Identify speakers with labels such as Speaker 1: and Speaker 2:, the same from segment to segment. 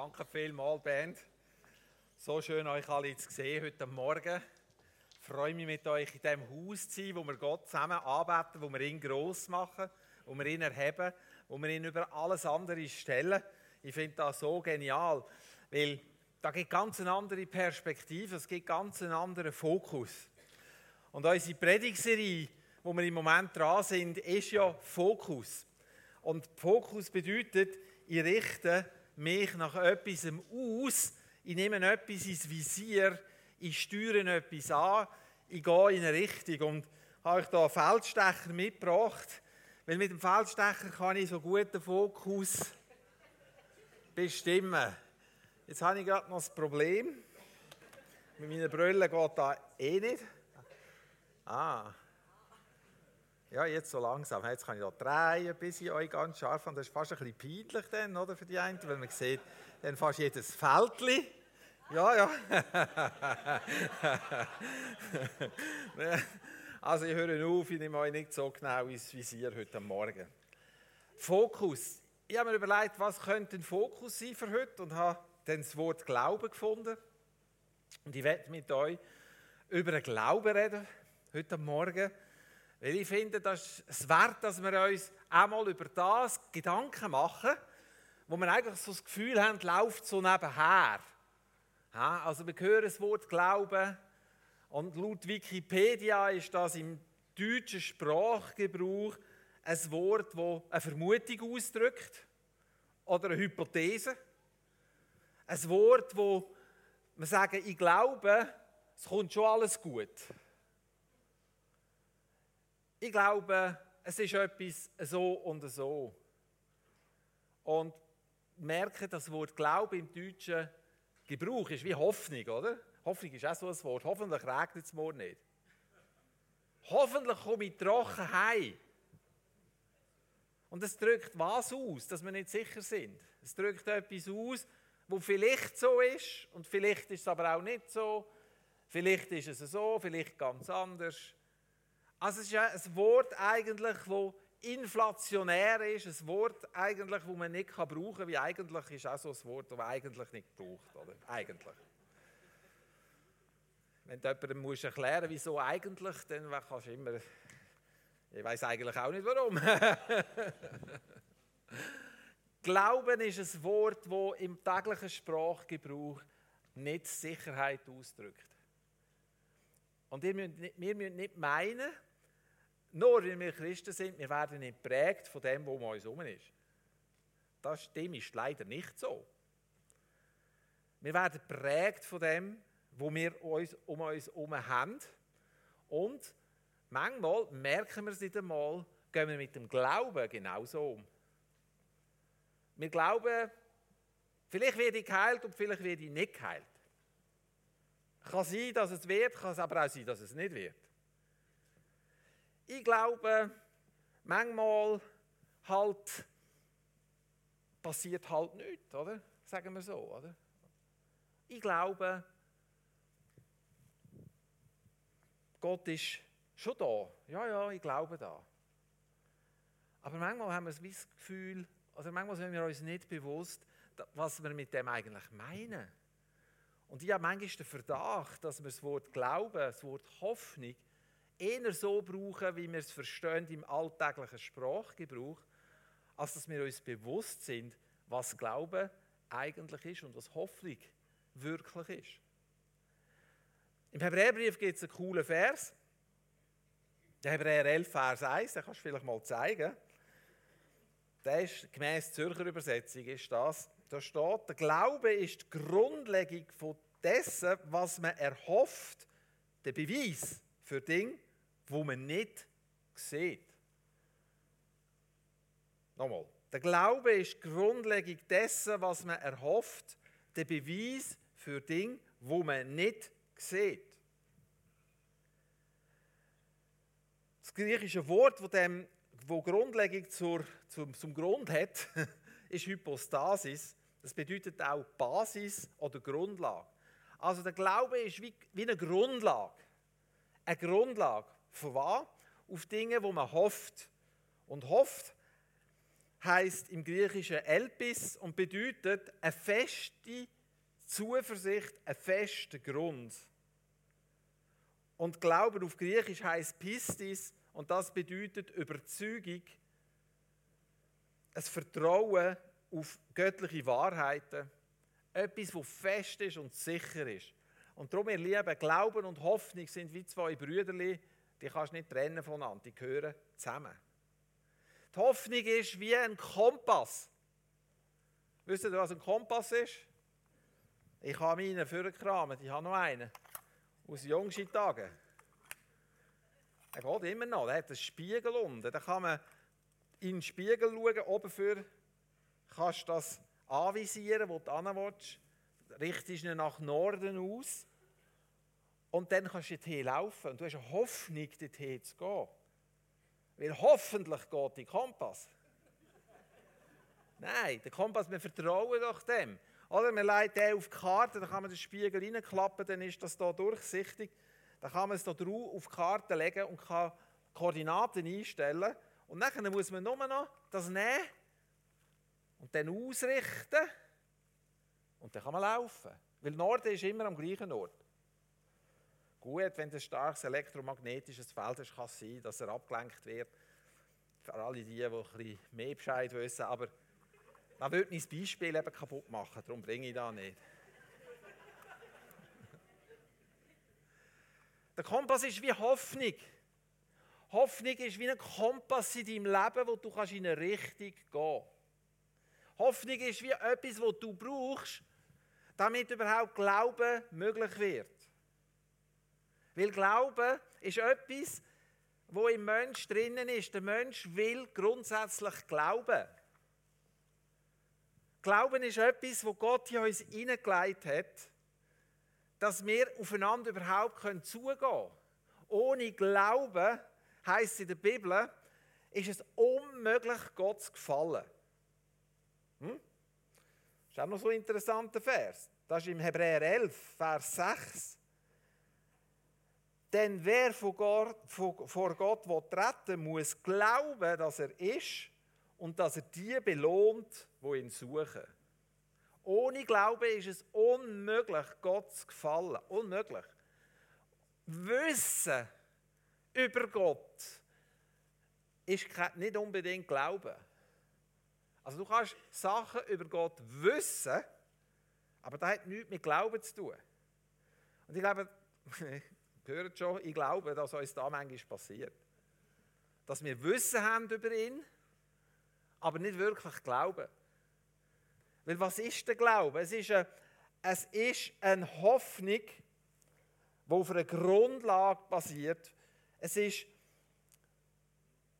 Speaker 1: Danke vielmals, Band. So schön, euch alle zu sehen heute Morgen. Ich freue mich, mit euch in diesem Haus zu sein, wo wir Gott zusammen anbeten, wo wir ihn gross machen, wo wir ihn erheben, wo wir ihn über alles andere stellen. Ich finde das so genial, weil da gibt ganz eine andere Perspektive, es gibt ganz einen anderen Fokus. Und unsere Predigserie, wo wir im Moment dran sind, ist ja Fokus. Und Fokus bedeutet, ich richte mich nach etwas aus, ich nehme etwas ins Visier, ich steuere etwas an, ich gehe in eine Richtung. Und habe ich da einen Feldstecher mitgebracht, weil mit dem Feldstecher kann ich so gut den Fokus bestimmen. Jetzt habe ich gerade noch das Problem. Mit meinen Brüllen geht das eh nicht. Ah. Ja, jetzt so langsam. Jetzt kann ich da drehen, bis ich euch ganz scharf habe. Das ist fast ein bisschen peinlich dann, oder, für die einen, weil man sieht dann fast jedes Fältchen. Ja, ja. also ich höre auf, ich nehme euch nicht so genau ins Visier heute Morgen. Fokus. Ich habe mir überlegt, was könnte ein Fokus sein für heute und habe dann das Wort Glauben gefunden. Und ich werde mit euch über den Glauben reden, heute Morgen. Weil ich finde, das ist es wert, dass wir uns einmal über das Gedanken machen, wo wir eigentlich so das Gefühl haben, läuft so nebenher. Ja, also wir hören das Wort Glauben und laut Wikipedia ist das im deutschen Sprachgebrauch ein Wort, das eine Vermutung ausdrückt oder eine Hypothese. Ein Wort, wo wir sagen, ich glaube, es kommt schon alles gut. Ich glaube, es ist etwas so und so. Und merke, das Wort Glaube im Deutschen Gebrauch ist wie Hoffnung, oder? Hoffnung ist auch so ein Wort. Hoffentlich regnet es morgen nicht. Hoffentlich komme ich trocken heim. Und es drückt was aus, dass wir nicht sicher sind. Es drückt etwas aus, wo vielleicht so ist und vielleicht ist es aber auch nicht so. Vielleicht ist es so, vielleicht ganz anders. Also es ist ein Wort eigentlich, das inflationär ist, ein Wort eigentlich, das man nicht brauchen kann, wie eigentlich ist auch so ein Wort, das man eigentlich nicht braucht, oder? Eigentlich. Wenn du jemandem musst erklären wieso eigentlich, dann kannst du immer, ich weiß eigentlich auch nicht warum. Glauben ist ein Wort, das im täglichen Sprachgebrauch nicht Sicherheit ausdrückt. Und wir müssen nicht meinen, nur weil wir Christen sind, wir werden nicht prägt von dem, was um uns herum ist. Das dem ist leider nicht so. Wir werden prägt von dem, wo wir uns um uns herum haben. Und manchmal merken wir es nicht einmal, gehen wir mit dem Glauben genauso um. Wir glauben, vielleicht werde ich geheilt und vielleicht werde ich nicht geheilt. Kann sein, dass es wird, kann es aber auch sein, dass es nicht wird. Ich glaube, manchmal halt passiert halt nichts, oder? Sagen wir so, oder? Ich glaube, Gott ist schon da. Ja, ja, ich glaube da. Aber manchmal haben wir das Gefühl, also manchmal sind wir uns nicht bewusst, was wir mit dem eigentlich meinen. Und ich habe manchmal den Verdacht, dass wir das Wort Glauben, das Wort Hoffnung eher so brauchen, wie wir es verstehen im alltäglichen Sprachgebrauch, als dass wir uns bewusst sind, was Glaube eigentlich ist und was Hoffnung wirklich ist. Im Hebräerbrief gibt es einen coolen Vers. Der Hebräer 11, Vers 1, den kannst du vielleicht mal zeigen. Der ist gemäß Zürcher Übersetzung ist das. Da steht, der Glaube ist die Grundlegung von dessen, was man erhofft, der Beweis für Dinge, wo man nicht sieht. Nochmal. Der Glaube ist die Grundlegung dessen, was man erhofft, der Beweis für Dinge, wo man nicht sieht. Das griechische Wort, das dem, wo Grundlegung zur, zum, zum Grund hat, ist Hypostasis. Das bedeutet auch Basis oder Grundlage. Also der Glaube ist wie, wie eine Grundlage. Eine Grundlage. Von was? Auf Dinge, wo man hofft. Und hofft heißt im Griechischen Elpis und bedeutet eine feste Zuversicht, ein fester Grund. Und Glauben auf Griechisch heißt Pistis und das bedeutet Überzeugung, ein Vertrauen auf göttliche Wahrheiten, etwas, das fest ist und sicher ist. Und darum, ihr Lieben, Glauben und Hoffnung sind wie zwei Brüder, die kannst du nicht trennen voneinander, die gehören zusammen. Die Hoffnung ist wie ein Kompass. Wisst ihr, was ein Kompass ist? Ich habe meinen vorgekramt, ich habe noch einen. Aus jüngsten Tagen. Er geht immer noch, der hat einen Spiegel unten. Da kann man in den Spiegel schauen, oben für kannst du das anvisieren, wo du hin willst. Richtest ihn nach Norden aus. Und dann kannst du dorthin laufen. Und du hast eine Hoffnung, dorthin zu gehen. Weil hoffentlich geht der Kompass. Nein, der Kompass, wir vertrauen doch dem. Oder man legt den auf die Karte, dann kann man den Spiegel reinklappen, dann ist das hier durchsichtig. Dann kann man es hier drauf auf die Karte legen und kann Koordinaten einstellen. Und dann muss man nur noch das nehmen und dann ausrichten und dann kann man laufen. Weil Norden ist immer am gleichen Ort. Gut, wenn ein starkes elektromagnetisches Feld hast, kann es sein, dass er abgelenkt wird. Für alle die, die ein bisschen mehr Bescheid wissen. Aber man würde mein Beispiel eben kaputt machen, darum bringe ich das nicht. Der Kompass ist wie Hoffnung. Hoffnung ist wie ein Kompass in deinem Leben, wo du in eine Richtung gehen kannst. Hoffnung ist wie etwas, was du brauchst, damit überhaupt Glauben möglich wird. Weil Glauben ist etwas, wo im Mensch drinnen ist. Der Mensch will grundsätzlich glauben. Glauben ist etwas, wo Gott in uns hineingelegt hat, dass wir aufeinander überhaupt zugehen können. Ohne Glauben, heißt es in der Bibel, ist es unmöglich, Gott zu gefallen. Hm? Das ist auch noch so ein interessanter Vers. Das ist im Hebräer 11, Vers 6. Denn wer vor Gott, vor Gott will treten muss glauben, dass er ist und dass er die belohnt, wo ihn suchen. Ohne Glauben ist es unmöglich, Gott zu gefallen. Unmöglich. Wissen über Gott ist nicht unbedingt Glauben. Also du kannst Sachen über Gott wissen, aber das hat nichts mit Glauben zu tun. Und ich glaube, hört schon, ich glaube, dass uns da manchmal passiert. Dass wir Wissen haben über ihn, aber nicht wirklich glauben. Weil was ist der Glaube? Es ist eine, es ist eine Hoffnung, die auf einer Grundlage basiert. Es ist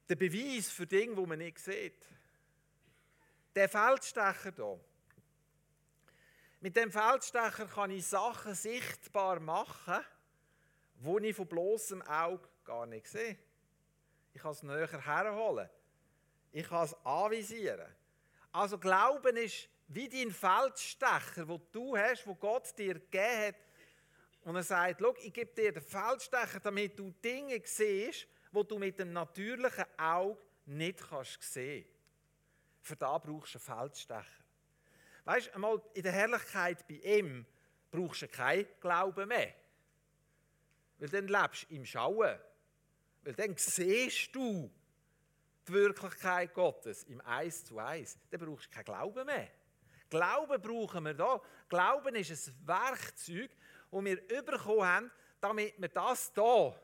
Speaker 1: der Beweis für Dinge, die man nicht sieht. Der Feldstecher hier. Mit dem Feldstecher kann ich Sachen sichtbar machen, die ich von bloßem Auge gar nicht sehe. Ich kann es näher herholen. Ich kann es anvisieren. Also Glauben ist wie dein Feldstecher, wo du hast, wo Gott dir gegeben hat. Und er sagt, Schau, ich gebe dir den Feldstecher, damit du Dinge siehst, die du mit dem natürlichen Auge nicht kannst sehen. Für da brauchst du einen Feldstecher. Weißt du, einmal in der Herrlichkeit bei ihm brauchst du keinen Glauben mehr. Weil dann lebst du im Schauen. Weil dann siehst du die Wirklichkeit Gottes im Eis zu Eis. Dann brauchst du keinen Glauben mehr. Glauben brauchen wir da. Glauben ist ein Werkzeug, das wir bekommen haben, damit wir das hier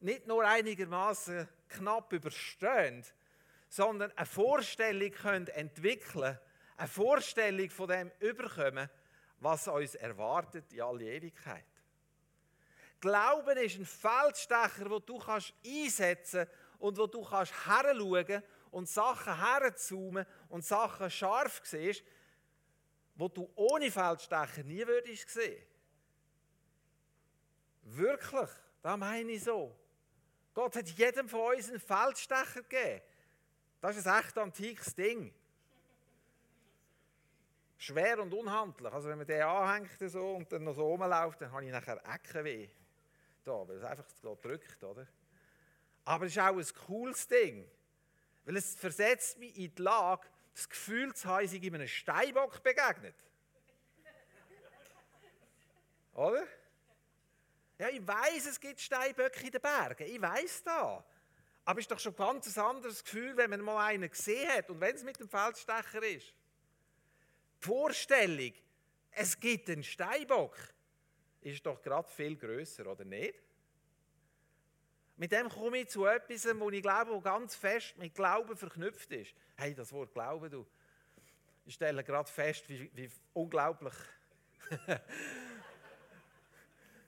Speaker 1: nicht nur einigermaßen knapp überstehen, sondern eine Vorstellung können entwickeln, eine Vorstellung von dem überkommen, was uns erwartet in alle Ewigkeit. Glauben ist ein Feldstecher, wo du kannst einsetzen und wo du kannst heranschauen und Sachen herzoomen und Sachen scharf siehst, wo du ohne Feldstecher nie würdest sehen. Wirklich, das meine ich so. Gott hat jedem von uns einen Feldstecher gegeben. Das ist ein echt antikes Ding. Schwer und unhandlich. Also wenn man den anhängt so und dann noch so rumläuft, dann habe ich nachher Eckenweh. Da, weil es einfach so drückt, oder? Aber es ist auch ein cooles Ding. Weil es versetzt mich in die Lage, das Gefühl zu haben, ich einem Steinbock begegnet. Oder? Ja, ich weiß, es gibt Steinböcke in den Bergen. Ich weiß das. Aber es ist doch schon ein ganz anderes Gefühl, wenn man mal einen gesehen hat und wenn es mit dem Feldstecher ist. Die Vorstellung, es gibt einen Steinbock, ist doch gerade viel größer, oder nicht? Mit dem komme ich zu etwas, wo ich glaube, wo ganz fest mit Glauben verknüpft ist. Hey, das Wort Glauben, du. Ich stelle gerade fest, wie, wie unglaublich,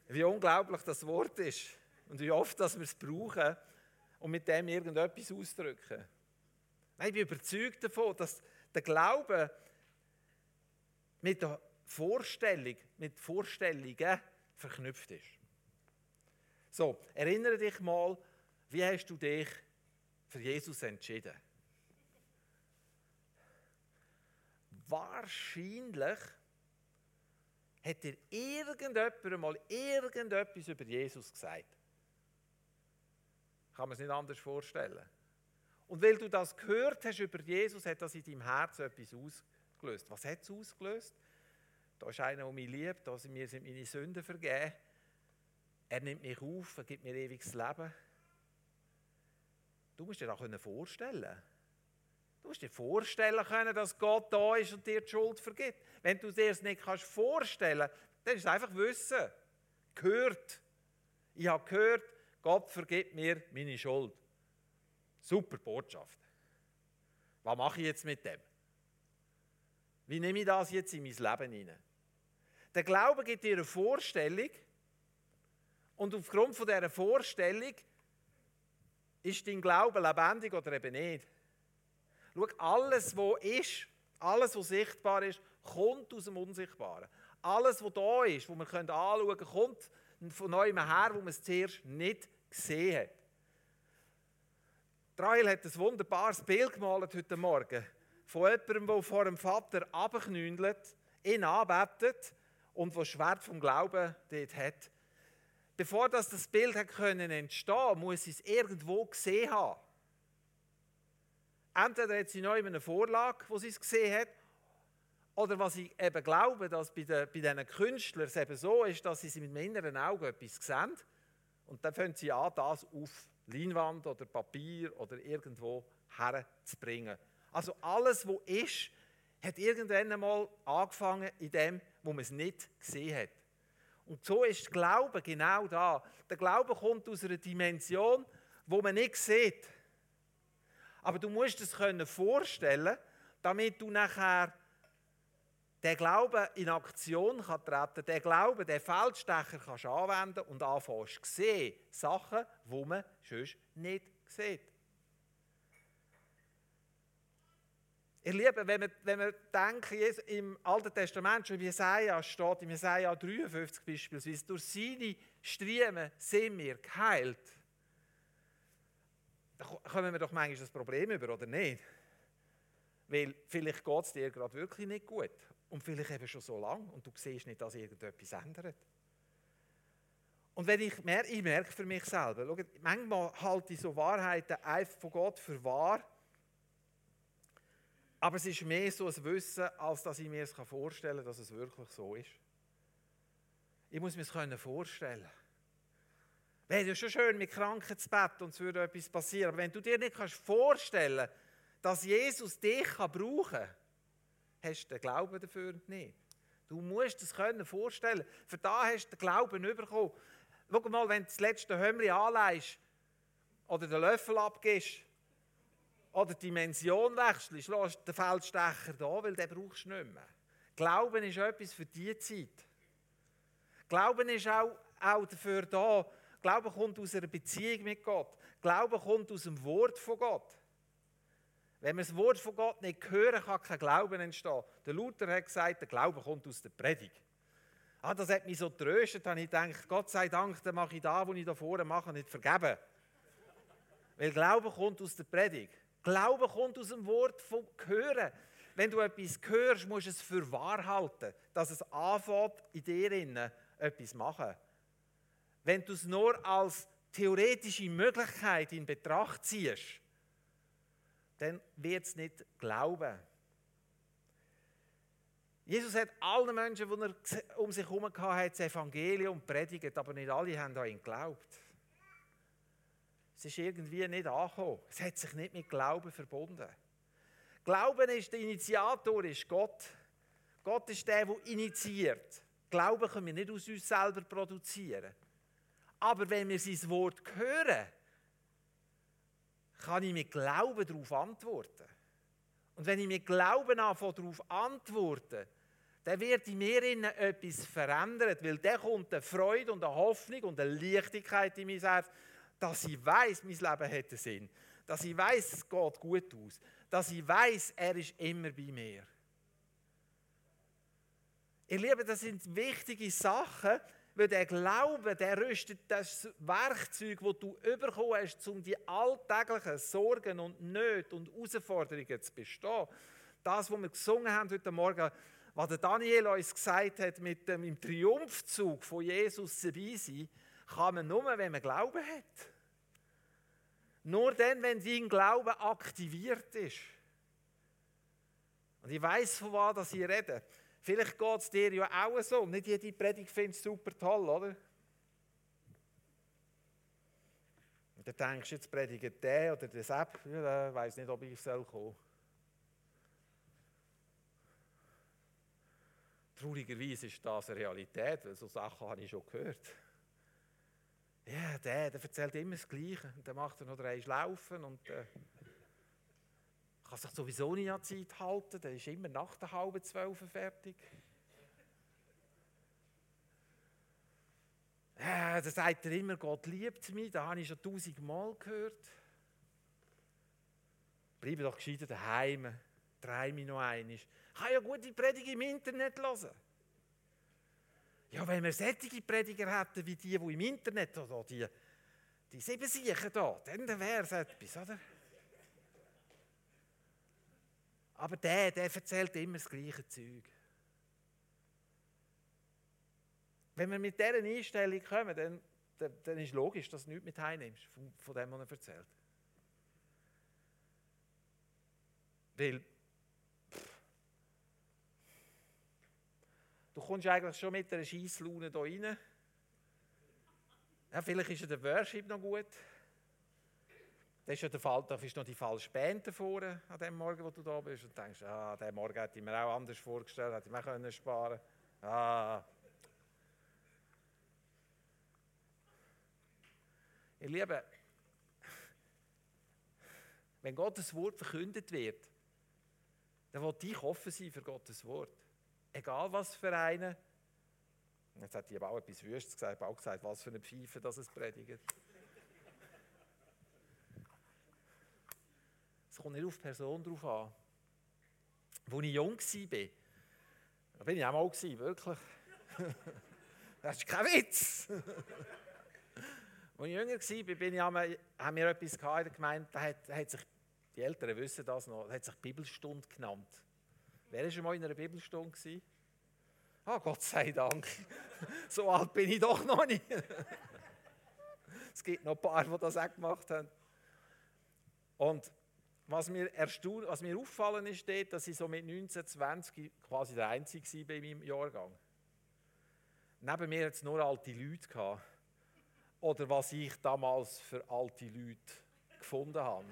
Speaker 1: wie unglaublich das Wort ist und wie oft, dass wir es brauchen und mit dem irgendetwas ausdrücken. Nein, ich bin überzeugt davon, dass der Glaube mit der Vorstellung, mit Vorstellungen verknüpft ist. So, erinnere dich mal, wie hast du dich für Jesus entschieden? Wahrscheinlich hat dir irgendjemand mal irgendetwas über Jesus gesagt. Kann man es nicht anders vorstellen. Und weil du das gehört hast über Jesus, hat das in deinem Herzen etwas ausgelöst. Was hat es ausgelöst? Da ist einer, der mich liebt, sind mir meine Sünden vergeben. Er nimmt mich auf, er gibt mir ewiges Leben. Du musst dir das vorstellen Du musst dir vorstellen können, dass Gott da ist und dir die Schuld vergibt. Wenn du dir es nicht kannst vorstellen dann ist es einfach Wissen. Gehört. Ich habe gehört, Gott vergibt mir meine Schuld. Super Botschaft. Was mache ich jetzt mit dem? Wie nehme ich das jetzt in mein Leben hinein? Der Glaube gibt dir eine Vorstellung und aufgrund von dieser Vorstellung ist dein Glaube lebendig oder eben nicht. Schau, alles, was ist, alles, was sichtbar ist, kommt aus dem Unsichtbaren. Alles, was da ist, was wir anschauen können, kommt von neuem her, wo man es zuerst nicht gesehen hat. Trail hat ein wunderbares Bild gemalt heute Morgen von jemandem, der vor dem Vater abknündelt, ihn anbetet und das Schwert vom Glauben dort hat. Bevor das, das Bild hat können entstehen muss es irgendwo gesehen haben. Entweder hat sie neu eine Vorlage, wo sie es gesehen hat, oder was ich eben glaube, dass bei, den, bei diesen Künstlern es eben so ist, dass sie mit dem inneren Auge etwas sehen und dann fangen sie an, das auf Leinwand oder Papier oder irgendwo herzubringen. Also alles, was ist, hat irgendwann einmal angefangen in dem, wo man es nicht gesehen hat. Und so ist der Glaube genau da. Der Glaube kommt aus einer Dimension, wo man nicht sieht. Aber du musst es können vorstellen, damit du nachher den Glauben in Aktion kann treten, den Glauben, den Feldstecher kannst anwenden und anfängst zu sehen, Sachen, die man sonst nicht sieht. Ihr Lieben, wenn wir, wenn wir denken, im Alten Testament, schon in Jesaja steht, im Jesaja 53 beispielsweise, durch seine Striemen sind wir geheilt. Da kommen wir doch manchmal das Problem über, oder nicht? Weil vielleicht geht es dir gerade wirklich nicht gut. Und vielleicht eben schon so lange und du siehst nicht, dass irgendetwas ändert. Und wenn ich, merke, ich merke für mich selber, schau, manchmal halte ich so Wahrheiten einfach von Gott für wahr, aber es ist mehr so ein Wissen, als dass ich mir es vorstellen kann, dass es wirklich so ist. Ich muss mir es vorstellen. Wäre ja schon schön mit Kranken zu Bett und es würde etwas passieren. Aber wenn du dir nicht kannst vorstellen dass Jesus dich brauchen kann, hast du den Glauben dafür nicht. Du musst es können vorstellen. Für da hast du den Glauben bekommen. Schau mal, wenn du das letzte Hömmli anleihst oder den Löffel abgibst, oder die Dimension wechselst, lässt den Feldstecher da, weil den brauchst du nicht mehr. Glauben ist etwas für diese Zeit. Glauben ist auch, auch dafür da. Glauben kommt aus einer Beziehung mit Gott. Glauben kommt aus dem Wort von Gott. Wenn wir das Wort von Gott nicht hören, kann kein Glauben entstehen. Der Luther hat gesagt, der Glaube kommt aus der Predigt. Ah, das hat mich so tröstet, da ich gedacht, Gott sei Dank, dann mache ich da, was ich da vorne mache, nicht vergeben. Weil Glaube kommt aus der Predigt. Glaube kommt aus dem Wort von Hören. Wenn du etwas hörst, musst du es für wahr halten, dass es anfängt, in dir etwas machen. Wenn du es nur als theoretische Möglichkeit in Betracht ziehst, dann wird es nicht glauben. Jesus hat allen Menschen, die er um sich herum hatte, das Evangelium predigt, aber nicht alle haben an ihn geglaubt. Es ist irgendwie nicht angekommen. Es hat sich nicht mit Glauben verbunden. Glauben ist der Initiator, ist Gott. Gott ist der, der initiiert. Glauben können wir nicht aus uns selber produzieren. Aber wenn wir sein Wort hören, kann ich mit Glauben darauf antworten. Und wenn ich mit Glauben anfange, darauf antworten, dann wird in mir etwas verändert, weil dann kommt eine Freude und eine Hoffnung und eine Leichtigkeit in mein Herz, dass ich weiß, mein Leben hat Sinn, dass ich weiß, es geht gut aus, dass ich weiß, er ist immer bei mir. Ihr Lieben, das sind wichtige Sachen, weil der Glaube, der rüstet das Werkzeug, das du bekommen hast, um die alltäglichen Sorgen und Nöte und Herausforderungen zu bestehen. Das, was wir gesungen haben heute Morgen, was der Daniel uns gesagt hat, mit dem im Triumphzug von Jesus dabei sein, kann man nur, wenn man Glauben hat. Nur dann, wenn dein Glaube aktiviert ist. Und ich weiß, von was ich rede. Vielleicht geht es dir ja auch so. Nicht jede Predigt findest du super toll, oder? Und dann denkst du, jetzt predigt der oder der Sepp, ja, ich weiß nicht, ob ich soll kommen Traurigerweise ist das eine Realität, weil so Sachen habe ich schon gehört. Ja, der, der erzählt immer das Gleiche. Und dann macht er noch drei Schlaufen und äh, kann sich sowieso nicht an Zeit halten. Der ist immer nach der halben zwölf fertig. Ja, dann sagt er immer, Gott liebt mich. Das habe ich schon tausendmal gehört. Bleibe doch gescheiter daheim. Drei mich noch einmal. Ich kann ja gute Predigt im Internet hören. Ja, wenn wir solche Prediger hätten wie die, die im Internet oder die, die sieben Siechen da, dann wäre es etwas, oder? Aber der, der erzählt immer das gleiche Zeug. Wenn wir mit dieser Einstellung kommen, dann, dann, dann ist logisch, dass du nichts mit heimnimmst von, von dem, was er erzählt. Weil du kommst eigentlich schon mit einer Scheisslaune hier rein. Ja, vielleicht ist ja der Worship noch gut. Das ist ja der Fall, da ist noch die falsche Band davor, an dem Morgen, wo du da bist, und denkst, ah, den Morgen hätte ich mir auch anders vorgestellt, hätte ich mir können sparen Ah. Ihr Lieben, wenn Gottes Wort verkündet wird, dann will ich offen sein für Gottes Wort. Egal was für einen. Jetzt hat die aber auch etwas Wüstes gesagt, auch gesagt, was für eine Pfeife das es predigt. Es kommt nicht auf die Person drauf an. Als ich jung war, da bin ich auch mal, gewesen, wirklich. das ist kein Witz. Als ich jünger war, bin ich einmal, haben wir etwas in der Gemeinde, da hat, hat sich, die Eltern wissen das noch, hat sich Bibelstunde genannt. Wer war schon mal in einer Bibelstunde? Gewesen? Ah, Gott sei Dank. so alt bin ich doch noch nicht. es gibt noch ein paar, die das auch gemacht haben. Und was mir, erstaunt, was mir auffallen ist, dort, dass ich so mit 19, 20 quasi der Einzige war bei meinem Jahrgang. Neben mir jetzt nur alte Leute gehabt. Oder was ich damals für alte Leute gefunden habe.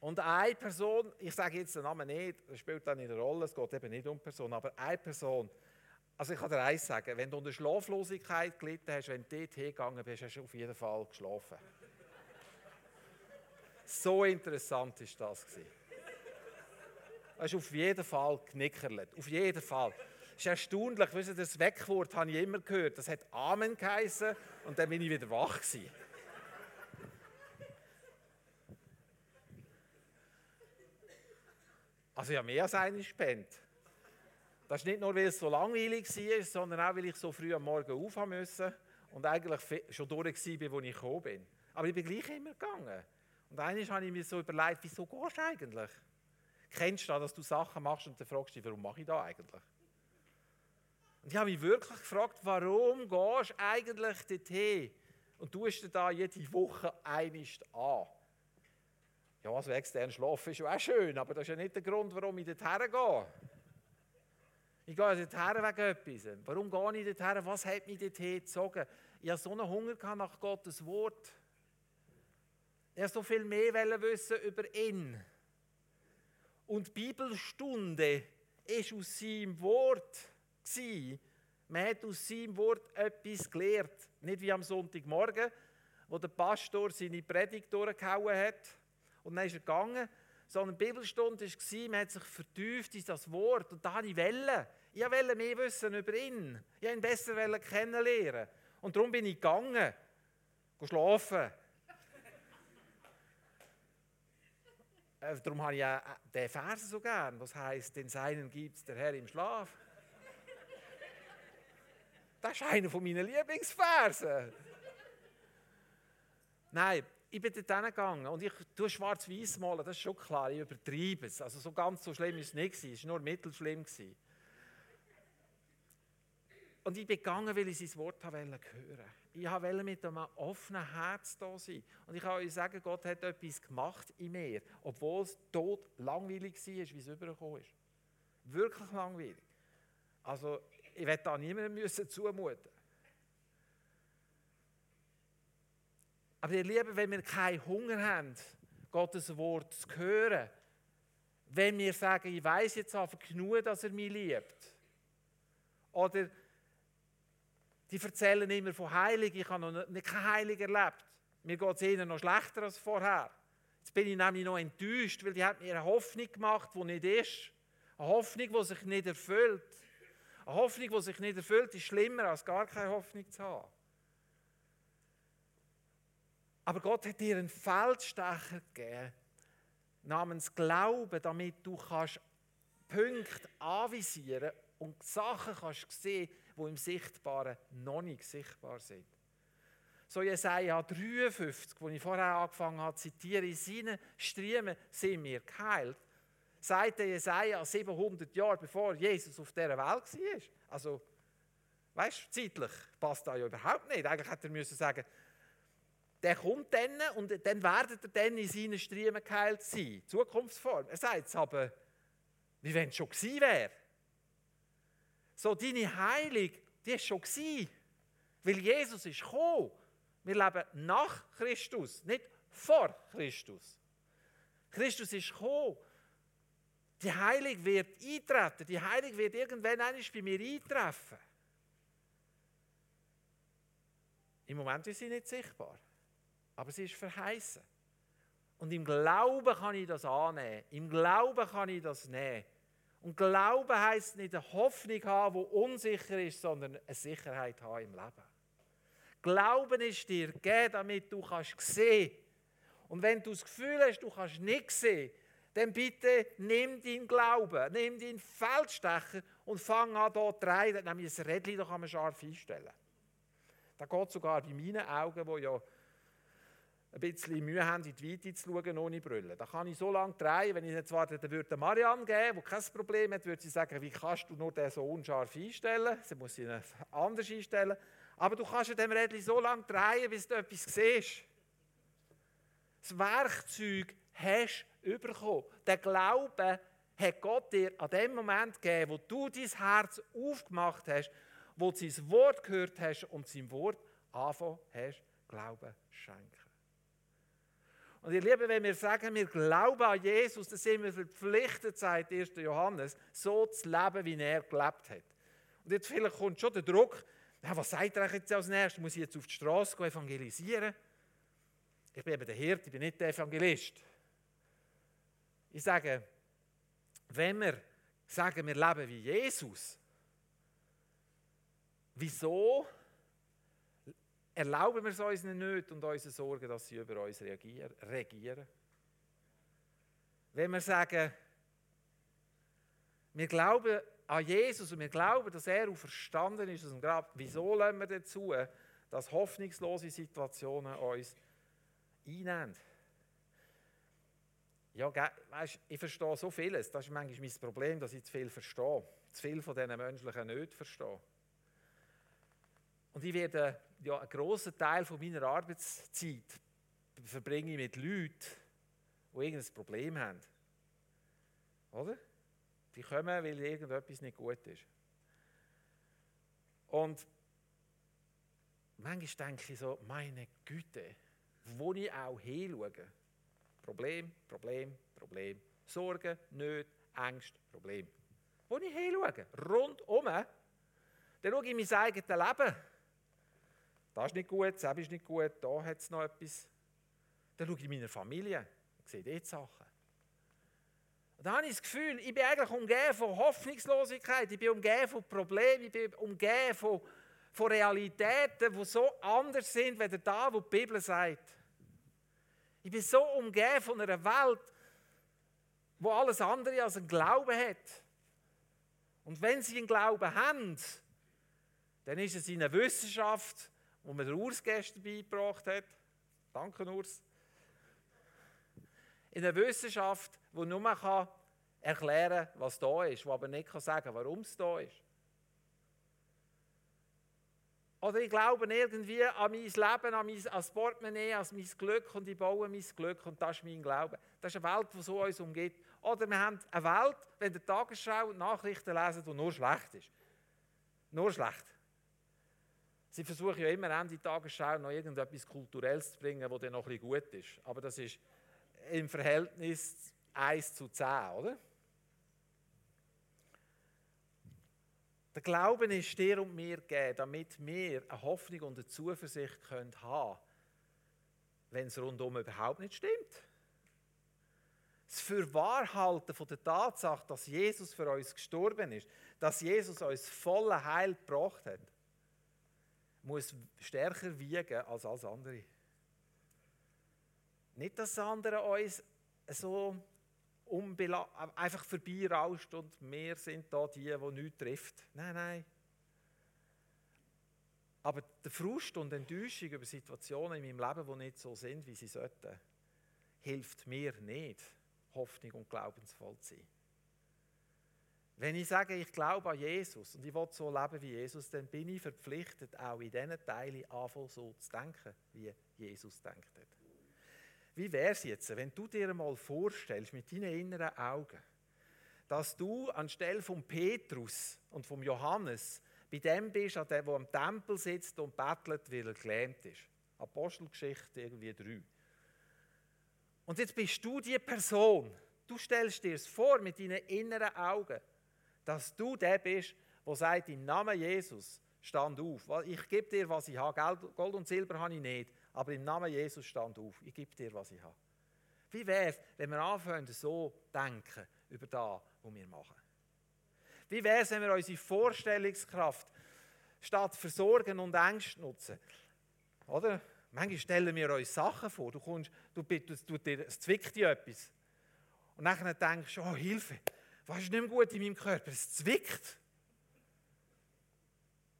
Speaker 1: Und eine Person, ich sage jetzt den Namen nicht, das spielt dann in der Rolle, es geht eben nicht um Person, aber eine Person, also ich kann dir eins sagen, wenn du unter Schlaflosigkeit gelitten hast, wenn du dort hingegangen bist, hast du auf jeden Fall geschlafen. so interessant ist das. Du hast auf jeden Fall geknickerlet, auf jeden Fall. Es ist erstaunlich, wisst ihr, das Weckwort habe ich immer gehört, das hat Amen geheißen und dann bin ich wieder wach gewesen. Also ja, mehr als eine Spende. Das ist nicht nur, weil es so langweilig war, sondern auch, weil ich so früh am Morgen aufhören musste und eigentlich schon durch war, als ich gekommen bin. Aber ich bin gleich immer gegangen. Und eines habe ich mir so überlegt, wieso gehst du eigentlich? Kennst du das, dass du Sachen machst und dann fragst du dich, warum mache ich das eigentlich? Und ich habe mich wirklich gefragt, warum gehst du eigentlich dorthin? und tust dir da jede Woche einist an. Ja, also extern schlafen ist ja auch schön, aber das ist ja nicht der Grund, warum ich dorthin gehe. Ich gehe dorthin wegen etwas. Warum gehe ich dorthin? Was hat mich dorthin gezogen? Ich hatte so einen Hunger nach Gottes Wort. Ich wollte so viel mehr wissen über ihn. Und die Bibelstunde war aus seinem Wort. Man hat aus seinem Wort etwas gelernt. Nicht wie am Sonntagmorgen, wo der Pastor seine Predigt durchgehauen hat und dann ist er gegangen, sondern die Bibelstunde war, man hat sich vertieft in das Wort und da habe ich wollen. Ich wollte mehr wissen über ihn. Ich wollte ihn besser kennenlernen. Und darum bin ich gegangen, schlafen. Äh, darum habe ich ja den Vers so gern, was heißt, den Seinen gibt es der Herr im Schlaf. Das ist einer meiner Lieblingsverse. Nein, ich bin dort hingegangen und ich tue schwarz-weiß malen, das ist schon klar, ich übertreibe es. Also so ganz so schlimm ist es nicht, es war nur mittelschlimm. Und ich bin gegangen, weil ich sein Wort hören wollte. Ich wollte mit einem offenen Herz da sein. Und ich kann euch sagen, Gott hat etwas gemacht in mir, obwohl es tot langweilig war, wie es übergekommen ist. Wirklich langweilig. Also, ich werde da niemandem zumuten. Aber ihr Lieben, wenn wir keinen Hunger haben, Gottes Wort zu hören, wenn wir sagen, ich weiß jetzt einfach genug, dass er mich liebt, oder die erzählen immer von Heilig, ich habe noch nicht kein Heilig erlebt. Mir geht es ihnen noch schlechter als vorher. Jetzt bin ich nämlich noch enttäuscht, weil die hat mir eine Hoffnung gemacht, die nicht ist. Eine Hoffnung, die sich nicht erfüllt. Eine Hoffnung, die sich nicht erfüllt, ist schlimmer, als gar keine Hoffnung zu haben. Aber Gott hat dir einen Feldstecher gegeben, namens Glauben, damit du kannst Punkte anvisieren und Sachen kannst sehen, die im Sichtbaren noch nicht sichtbar sind. So Jesaja 53, wo ich vorher angefangen habe zu zitieren, in seinen Striemen sind wir geheilt. Seit Jesaja 700 Jahre bevor Jesus auf dieser Welt war. Also, weißt du, zeitlich passt das ja überhaupt nicht. Eigentlich hätte er müssen sagen, der kommt dann und dann werdet ihr dann in seinen Striemen geheilt sein. Zukunftsform. Er sagt es aber, wie wenn es schon gewesen wäre. So, deine Heilung, die ist schon gewesen. Weil Jesus ist gekommen. Wir leben nach Christus, nicht vor Christus. Christus ist gekommen. Die Heilung wird eintreten. Die Heilung wird irgendwann bei mir eintreffen. Im Moment ist sie nicht sichtbar. Aber sie ist verheißen. Und im Glauben kann ich das annehmen. Im Glauben kann ich das nehmen. Und Glauben heisst nicht eine Hoffnung haben, die unsicher ist, sondern eine Sicherheit haben im Leben. Glauben ist dir gegeben, damit du kannst sehen. Und wenn du das Gefühl hast, du kannst nicht sehen, dann bitte nimm deinen Glauben, nimm deinen Feldstecher und fang an, hier zu drehen. Nämlich ein Rädchen, da kann man scharf einstellen. Das geht sogar bei meinen Augen, die ja ein bisschen Mühe haben, in die Weite zu schauen, ohne Brüllen. Da kann ich so lange drehen, wenn ich jetzt warte, dann würde Marianne geben, die kein Problem hat, würde sie sagen, wie kannst du nur den so unscharf einstellen? Sie muss ihn anders einstellen. Aber du kannst dem Rädchen so lange drehen, bis du etwas siehst. Das Werkzeug hast du bekommen. Der Glaube hat Gott dir an dem Moment gegeben, wo du dein Herz aufgemacht hast, wo du sein Wort gehört hast und sein Wort anfangen hast, Glauben schenken. Und ihr Lieben, wenn wir sagen, wir glauben an Jesus, dann sind wir verpflichtet, sagt 1. Johannes, so zu leben, wie er gelebt hat. Und jetzt vielleicht kommt schon der Druck, ja, was sagt er jetzt als nächstes? Muss ich jetzt auf die Straße gehen, evangelisieren? Ich bin eben der Hirt, ich bin nicht der Evangelist. Ich sage, wenn wir sagen, wir leben wie Jesus, wieso erlauben wir es uns nicht und unsere Sorgen, dass sie über uns regieren. Wenn wir sagen, wir glauben an Jesus und wir glauben, dass er auferstanden ist aus dem Grab, wieso lassen wir dazu, dass hoffnungslose Situationen uns einnehmen? Ja, weißt, ich verstehe so vieles. Das ist manchmal mein Problem, dass ich zu viel verstehe. Zu viel von diesen menschlichen nicht verstehe. Und ich werde ja, einen grossen Teil von meiner Arbeitszeit verbringe ich mit Leuten, die irgendein Problem haben. Oder? Die kommen, weil irgendetwas nicht gut ist. Und manchmal denke ich so, meine Güte, wo ich auch hinschaue. Problem, Problem, Problem. Sorgen, Nöte, Ängste, Problem. Wo ich hinschaue, rundum, dann schaue ich in mein eigenes Leben. Das ist nicht gut, das ist nicht gut, da hat es noch etwas. Dann schaue ich in meiner Familie, ich sehe dort Sachen. Und dann habe ich das Gefühl, ich bin eigentlich umgeben von Hoffnungslosigkeit, ich bin umgeben von Problemen, ich bin umgeben von, von Realitäten, die so anders sind, wie da, wo die Bibel sagt. Ich bin so umgeben von einer Welt, wo alles andere als ein Glauben hat. Und wenn sie einen Glauben haben, dann ist es in einer Wissenschaft, wo mir der Urs gestern beigebracht hat. Danke, Urs. In einer Wissenschaft, die nur man erklären kann, was da ist, die aber nicht sagen kann, warum es da ist. Oder ich glaube irgendwie an mein Leben, an, mein, an Portemonnaie, an mein Glück und ich baue mein Glück und das ist mein Glaube. Das ist eine Welt, die so uns umgeht. Oder wir haben eine Welt, wenn der Tagesschau Nachrichten lesen, die nur schlecht ist. Nur schlecht. Sie versuchen ja immer an die Tagesschau noch irgendetwas Kulturelles zu bringen, das dann noch ein bisschen gut ist. Aber das ist im Verhältnis 1 zu 10, oder? Der Glauben ist dir und mir gegeben, damit wir eine Hoffnung und eine Zuversicht können haben wenn es rundum überhaupt nicht stimmt. Das Fürwahrhalten von der Tatsache, dass Jesus für uns gestorben ist, dass Jesus uns volle Heil gebracht hat, muss stärker wiegen als alles andere. Nicht, dass das andere uns so einfach vorbeirauscht und wir sind da die, die nichts trifft. Nein, nein. Aber der Frust und Enttäuschung über Situationen in meinem Leben, die nicht so sind, wie sie sollten, hilft mir nicht, Hoffnung und glaubensvoll zu sein. Wenn ich sage, ich glaube an Jesus und ich will so leben wie Jesus, dann bin ich verpflichtet, auch in diesen Teilen anfangen so zu denken, wie Jesus denkt. Wie wäre es jetzt, wenn du dir mal vorstellst, mit deinen inneren Augen, dass du anstelle von Petrus und vom Johannes bei dem bist, der, der am Tempel sitzt und bettelt, weil er gelähmt ist. Apostelgeschichte irgendwie drei. Und jetzt bist du die Person. Du stellst dir es vor mit deinen inneren Augen, dass du der bist, der sagt, im Namen Jesus, stand auf. Ich gebe dir, was ich habe. Gold und Silber habe ich nicht. Aber im Namen Jesus stand auf. Ich gebe dir, was ich habe. Wie wäre es, wenn wir anfangen, so denken über das, was wir machen? Wie wäre es, wenn wir unsere Vorstellungskraft statt Versorgen und Ängste nutzen? Oder? Manchmal stellen wir uns Sachen vor. Du kommst, du, du, du, du, es zwickt dir etwas. Und dann denkst du, oh Hilfe, was ist nicht mehr gut in meinem Körper? Es zwickt.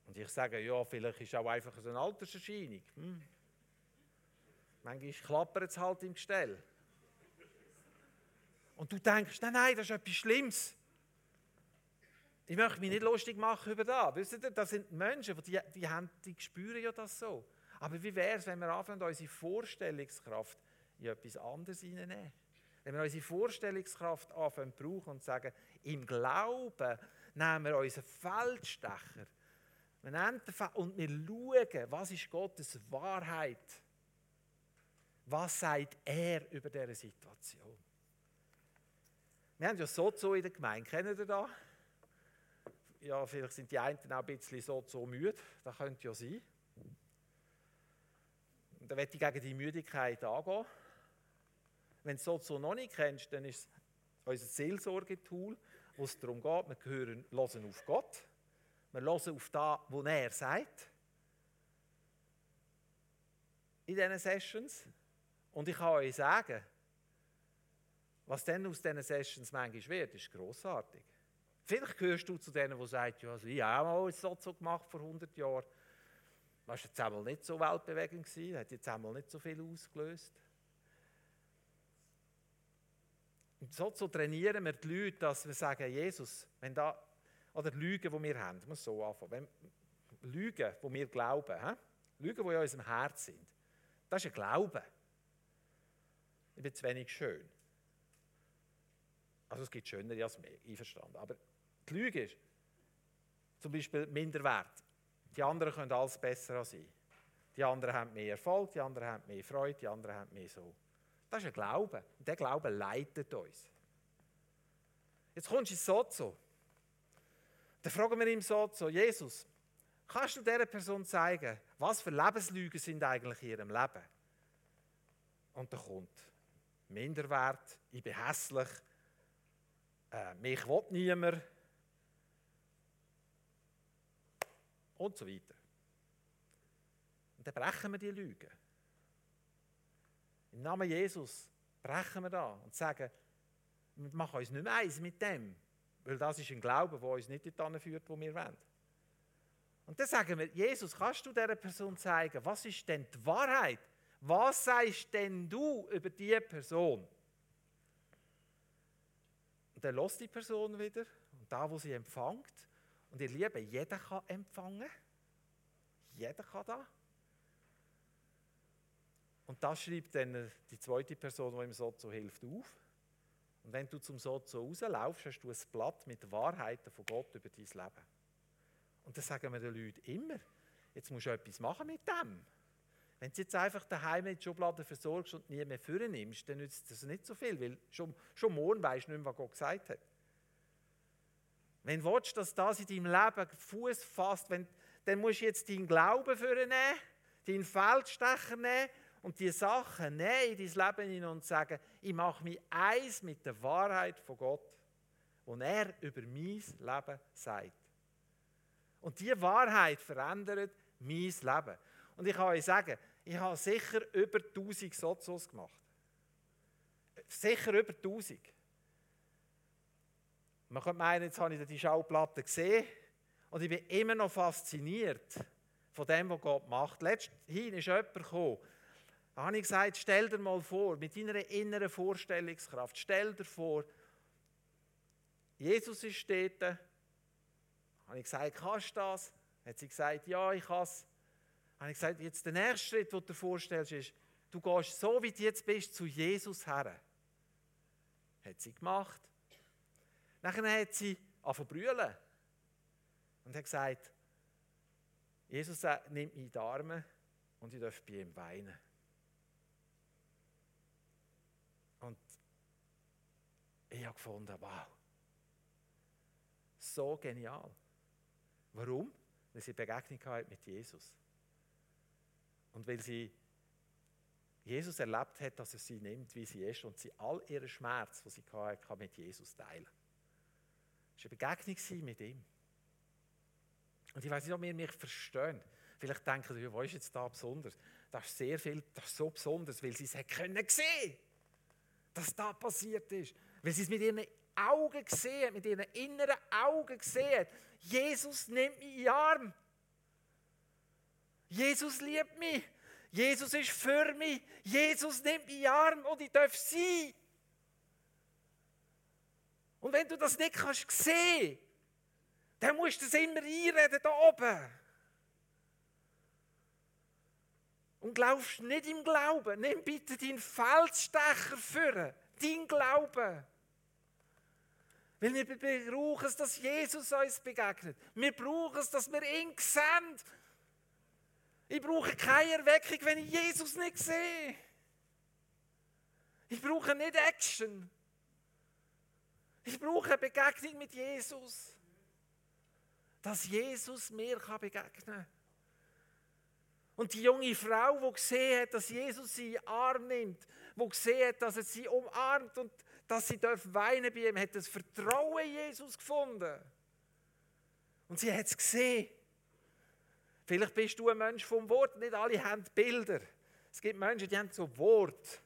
Speaker 1: Und ich sage, ja, vielleicht ist es auch einfach so eine Alterserscheinung. Hm. Manchmal klappert es halt im Gestell. Und du denkst, nein, nein, das ist etwas Schlimmes. Ich möchte mich nicht lustig machen über das. Wisst ihr, das sind Menschen, die, die, haben, die spüren ja das so. Aber wie wäre es, wenn wir anfangen, unsere Vorstellungskraft in etwas anderes hineinnehmen? Wenn wir unsere Vorstellungskraft anfangen zu brauchen und sagen, im Glauben nehmen wir unseren Feldstecher und wir schauen, was ist Gottes Wahrheit was sagt er über diese Situation? Wir haben ja Sozo in der Gemeinde, kennen ihr das? Ja, vielleicht sind die einen auch ein bisschen Sozo müde, das könnte ja sein. Und dann möchte ich gegen die Müdigkeit angehen. Wenn du Sozo noch nicht kennst, dann ist es unser Seelsorgetool, wo es darum geht, wir hören, hören auf Gott, wir hören auf das, was er sagt in diesen Sessions. Und ich kann euch sagen, was dann aus diesen Sessions manchmal wird, ist grossartig. Vielleicht gehörst du zu denen, die sagen, ja, also ich habe auch mal so gemacht vor 100 Jahren. Das war jetzt einmal nicht so weltbewegend, hat jetzt einmal nicht so viel ausgelöst. Und so zu trainieren wir die Leute, dass wir sagen, Jesus, wenn da, oder Lügen, die wir haben, muss so anfangen, wenn, Lügen, die wir glauben, he? Lügen, die in unserem Herz sind. Das ist ein Glaube. Ich bin zu wenig schön. Also es gibt schönere als mehr, einverstanden. Aber die Lüge ist zum Beispiel Minderwert. Die anderen können alles besser als ich. Die anderen haben mehr Erfolg, die anderen haben mehr Freude, die anderen haben mehr so. Das ist ein Glaube. Und der Glaube leitet uns. Jetzt kommst du ins Sozo. Dann fragen wir ihm Sozo, Jesus, kannst du dieser Person zeigen, was für Lebenslügen sind eigentlich in ihrem Leben? Und dann kommt Minderwert, ich bin hässlich, äh, mich will niemand und so weiter. Und dann brechen wir die Lügen. Im Namen Jesus brechen wir da und sagen, wir machen uns nicht mehr eins mit dem, weil das ist ein Glaube, der uns nicht dorthin führt, wo wir wollen. Und dann sagen wir, Jesus, kannst du dieser Person zeigen, was ist denn die Wahrheit? Was sagst denn du über diese Person? Und dann lässt die Person wieder und da, wo sie empfängt. Und ihr Lieben, jeder kann empfangen. Jeder kann da. Und das schreibt dann die zweite Person, die im Sozo hilft, auf. Und wenn du zum Sozo rauslaufst, hast du ein Blatt mit Wahrheiten von Gott über dein Leben. Und das sagen wir den Leuten immer. Jetzt musst du etwas machen mit dem. Wenn du jetzt einfach daheim in die Schublade versorgst und nie mehr führen nimmst, dann nützt das nicht so viel, weil schon, schon morgen weißt du nicht mehr, was Gott gesagt hat. Wenn du willst, dass das in deinem Leben Fuß fasst, wenn, dann musst du jetzt deinen Glauben führen deinen Feldstecher nehmen und die Sachen nehmen in dein Leben hinein und sagen, ich mache mich eins mit der Wahrheit von Gott, und er über mein Leben sagt. Und diese Wahrheit verändert mein Leben. Und ich kann euch sagen, ich habe sicher über 1000 Sozos gemacht. Sicher über 1000. Man könnte meinen, jetzt habe ich die Schauplatte gesehen und ich bin immer noch fasziniert von dem, was Gott macht. Letzthin ist jemand gekommen, da habe ich gesagt, stell dir mal vor, mit deiner inneren Vorstellungskraft, stell dir vor, Jesus ist dort. Da habe ich gesagt, kannst du das? Hat sie gesagt, ja, ich kann es habe ich gesagt, jetzt der nächste Schritt, den du dir vorstellst, ist, du gehst so, wie du jetzt bist, zu Jesus her. Hat sie gemacht. Nachher hat sie angefangen brüllen und hat gesagt, Jesus nimmt mich in die Arme und ich darf bei ihm weinen. Und ich habe gefunden, wow, so genial. Warum? Weil sie Begegnung hat mit Jesus. Und weil sie Jesus erlebt hat, dass er sie nimmt, wie sie ist, und sie all ihren Schmerz, den sie hatte, mit Jesus teilen. Es war eine Begegnung mit ihm. Und ich weiß nicht, ob ihr mich verstehen. Vielleicht denken sie, was ist jetzt da besonders? Das ist sehr viel, das ist so besonders, weil sie es können sehen, dass da passiert ist. Weil sie es mit ihren Augen gesehen mit ihren inneren Augen gesehen Jesus nimmt mich in den Arm. Jesus liebt mich. Jesus ist für mich. Jesus nimmt mich in Arm und ich darf sein. Und wenn du das nicht kannst sehen, dann musst du es immer einreden da oben. Und glaubst nicht im Glauben. Nimm bitte deinen Feldstecher für dein Glauben. Weil wir brauchen es, dass Jesus uns begegnet. Wir brauchen es, dass wir ihn sehen ich brauche keine Erweckung, wenn ich Jesus nicht sehe. Ich brauche nicht Action. Ich brauche eine Begegnung mit Jesus. Dass Jesus mir begegnen kann. Und die junge Frau, die gesehen hat, dass Jesus sie in den Arm nimmt, die gesehen hat, dass er sie umarmt und dass sie weinen bei ihm, hat das Vertrauen in Jesus gefunden. Und sie hat es gesehen. Vielleicht bist du ein Mensch vom Wort. Nicht alle haben Bilder. Es gibt Menschen, die haben so Wort.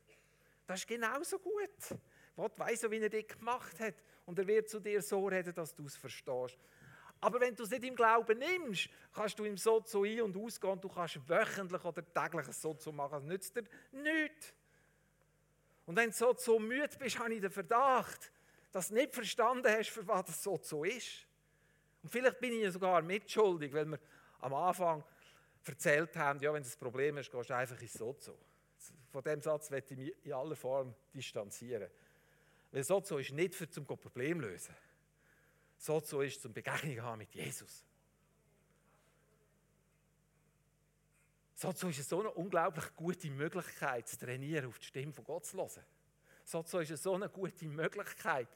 Speaker 1: Das ist genauso gut. Gott weiß wie er dich gemacht hat. Und er wird zu dir so reden, dass du es verstehst. Aber wenn du es nicht im Glauben nimmst, kannst du im Sozo ein- und ausgehen du kannst wöchentlich oder täglich ein Sozo machen. Das nützt dir nichts. Und wenn du so, so müde bist, habe ich den Verdacht, dass du nicht verstanden hast, für was das Sozo ist. Und vielleicht bin ich sogar mitschuldig, weil wir am Anfang erzählt haben, ja, wenn du ein Problem hast, gehst du einfach ins Sozo. Von dem Satz werde ich mich in aller Form distanzieren. Weil Sozo ist nicht für zum Problem lösen. Sozo ist zum Begegnung haben mit Jesus. Sozo ist so eine unglaublich gute Möglichkeit, zu trainieren, auf die Stimme von Gott zu hören. Sozo ist so eine gute Möglichkeit,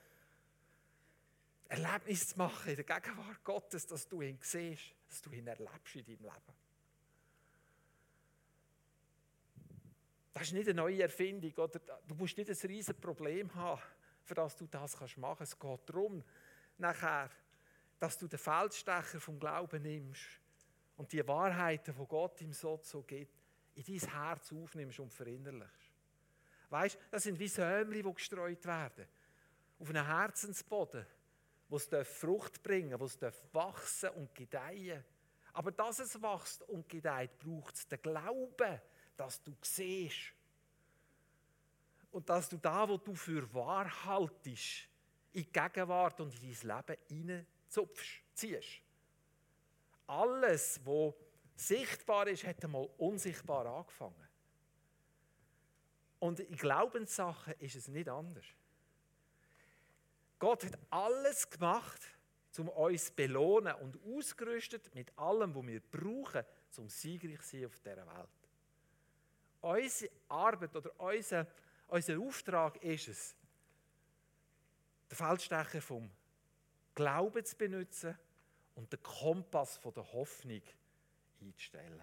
Speaker 1: Erlebnis zu machen in der Gegenwart Gottes, dass du ihn siehst, dass du ihn erlebst in deinem Leben. Das ist nicht eine neue Erfindung. Oder du musst nicht ein riesiges Problem haben, für das du das machen kannst. Es geht darum, nachher, dass du den Feldstecher vom Glauben nimmst und die Wahrheiten, die Gott ihm so gibt, in dein Herz aufnimmst und verinnerlichst. Weißt, das sind wie Sämli, die gestreut werden auf einem Herzensboden, wo es Frucht bringen, wo es wachsen und gedeihen. Aber dass es wächst und gedeiht, braucht es den Glauben, dass du siehst. Und dass du da, wo du für wahr haltest, in die Gegenwart und in dein Leben hineinzupfst, ziehst. Alles, was sichtbar ist, hat einmal unsichtbar angefangen. Und in Glaubenssachen ist es nicht anders. Gott hat alles gemacht, um uns zu belohnen und ausgerüstet mit allem, was wir brauchen, um siegreich zu sein auf dieser Welt unsere Arbeit oder unser, unser Auftrag ist es, den Feldstecher vom Glauben zu benutzen und den Kompass der Hoffnung einzustellen.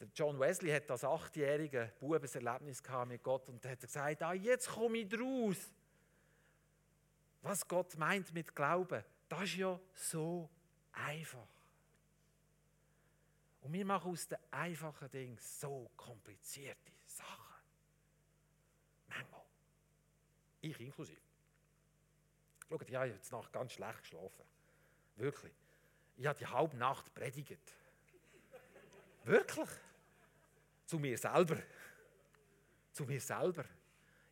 Speaker 1: Der John Wesley hat als achtjähriger Bub ein Erlebnis mit Gott und hat gesagt, ah, jetzt komme ich draus. Was Gott meint mit Glauben, das ist ja so einfach. Und wir machen aus den einfachen Dingen so komplizierte Sachen. Manchmal. Ich inklusive. Schaut, ich habe jetzt Nacht ganz schlecht geschlafen. Wirklich. Ich habe die halbe Nacht predigt. Wirklich. Zu mir selber. Zu mir selber.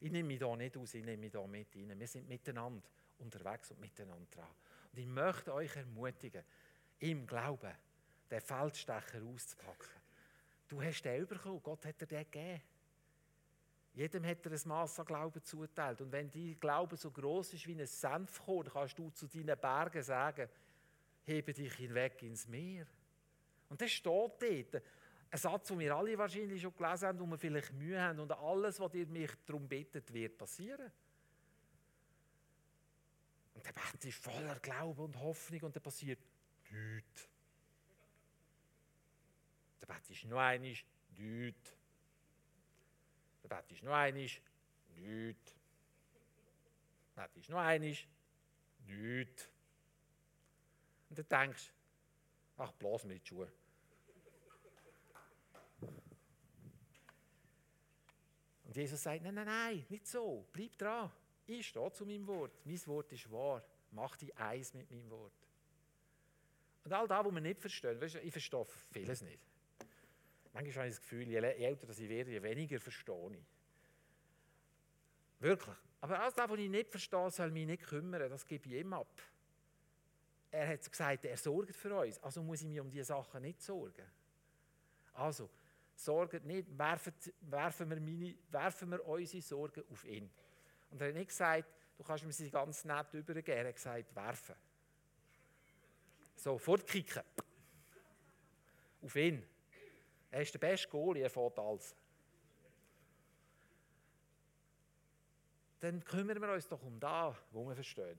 Speaker 1: Ich nehme mich da nicht aus, ich nehme mich da mit rein. Wir sind miteinander unterwegs und miteinander dran. Und ich möchte euch ermutigen, im Glauben den Feldstecher auszupacken. Du hast den bekommen, Gott hat dir den gegeben. Jedem hat er ein Maß an Glauben zuteilt. Und wenn dein Glaube so groß ist wie ein Senfkorn, kannst du zu deinen Bergen sagen, hebe dich hinweg ins Meer. Und das steht dort. Ein Satz, den wir alle wahrscheinlich schon gelesen haben, wo wir vielleicht Mühe haben. Und alles, was ihr mich darum bittet, wird passieren. Und der Bett ist voller Glaube und Hoffnung und dann passiert nichts. Der Bett ist noch einmal nichts. Bett ist noch einmal nichts. Bett ist noch einmal nichts. Und dann denkst du, ach, mir die Schuhe. Und Jesus sagt, nein, nein, nein, nicht so, bleib dran. Ich stehe zu meinem Wort. Mein Wort ist wahr. Mach dich eins mit meinem Wort. Und all das, was wir nicht verstehen, weißt du, ich verstehe vieles nicht. Manchmal habe ich das Gefühl, je älter ich werde, je weniger verstehe ich. Wirklich. Aber alles das, was ich nicht verstehe, soll mich nicht kümmern. Das gebe ich ihm ab. Er hat gesagt, er sorgt für uns. Also muss ich mich um diese Sachen nicht sorgen. Also, sorgt nicht, werfen, werfen, wir meine, werfen wir unsere Sorgen auf ihn. Und er hat nicht gesagt, du kannst mir sie ganz nett übergeben. Er hat gesagt, werfen. So, fortkicken. Auf ihn. Er ist der beste Goalie, er fährt alles. Dann kümmern wir uns doch um das, wo wir verstehen.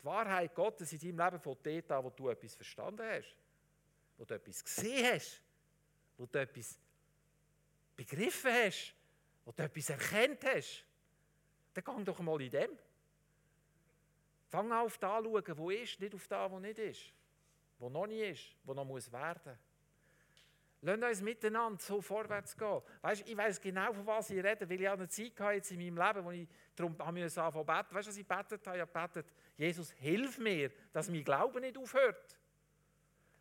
Speaker 1: Die Wahrheit Gottes in deinem Leben von dort an, wo du etwas verstanden hast, wo du etwas gesehen hast, wo du etwas begriffen hast, wo du etwas erkennt hast. Dann geh doch mal in dem. Fang an auf das zu schauen, wo ist, nicht auf das, wo nicht ist. Wo noch nicht ist, wo noch muss werden. Lasst uns miteinander so vorwärts gehen. Weißt, ich weiß genau, von was ich rede, weil ich eine Zeit hatte jetzt in meinem Leben, wo ich darum anfangen musste beten. Weißt du, was ich betet habe? Ich habe gebetet, Jesus, hilf mir, dass mein Glaube nicht aufhört.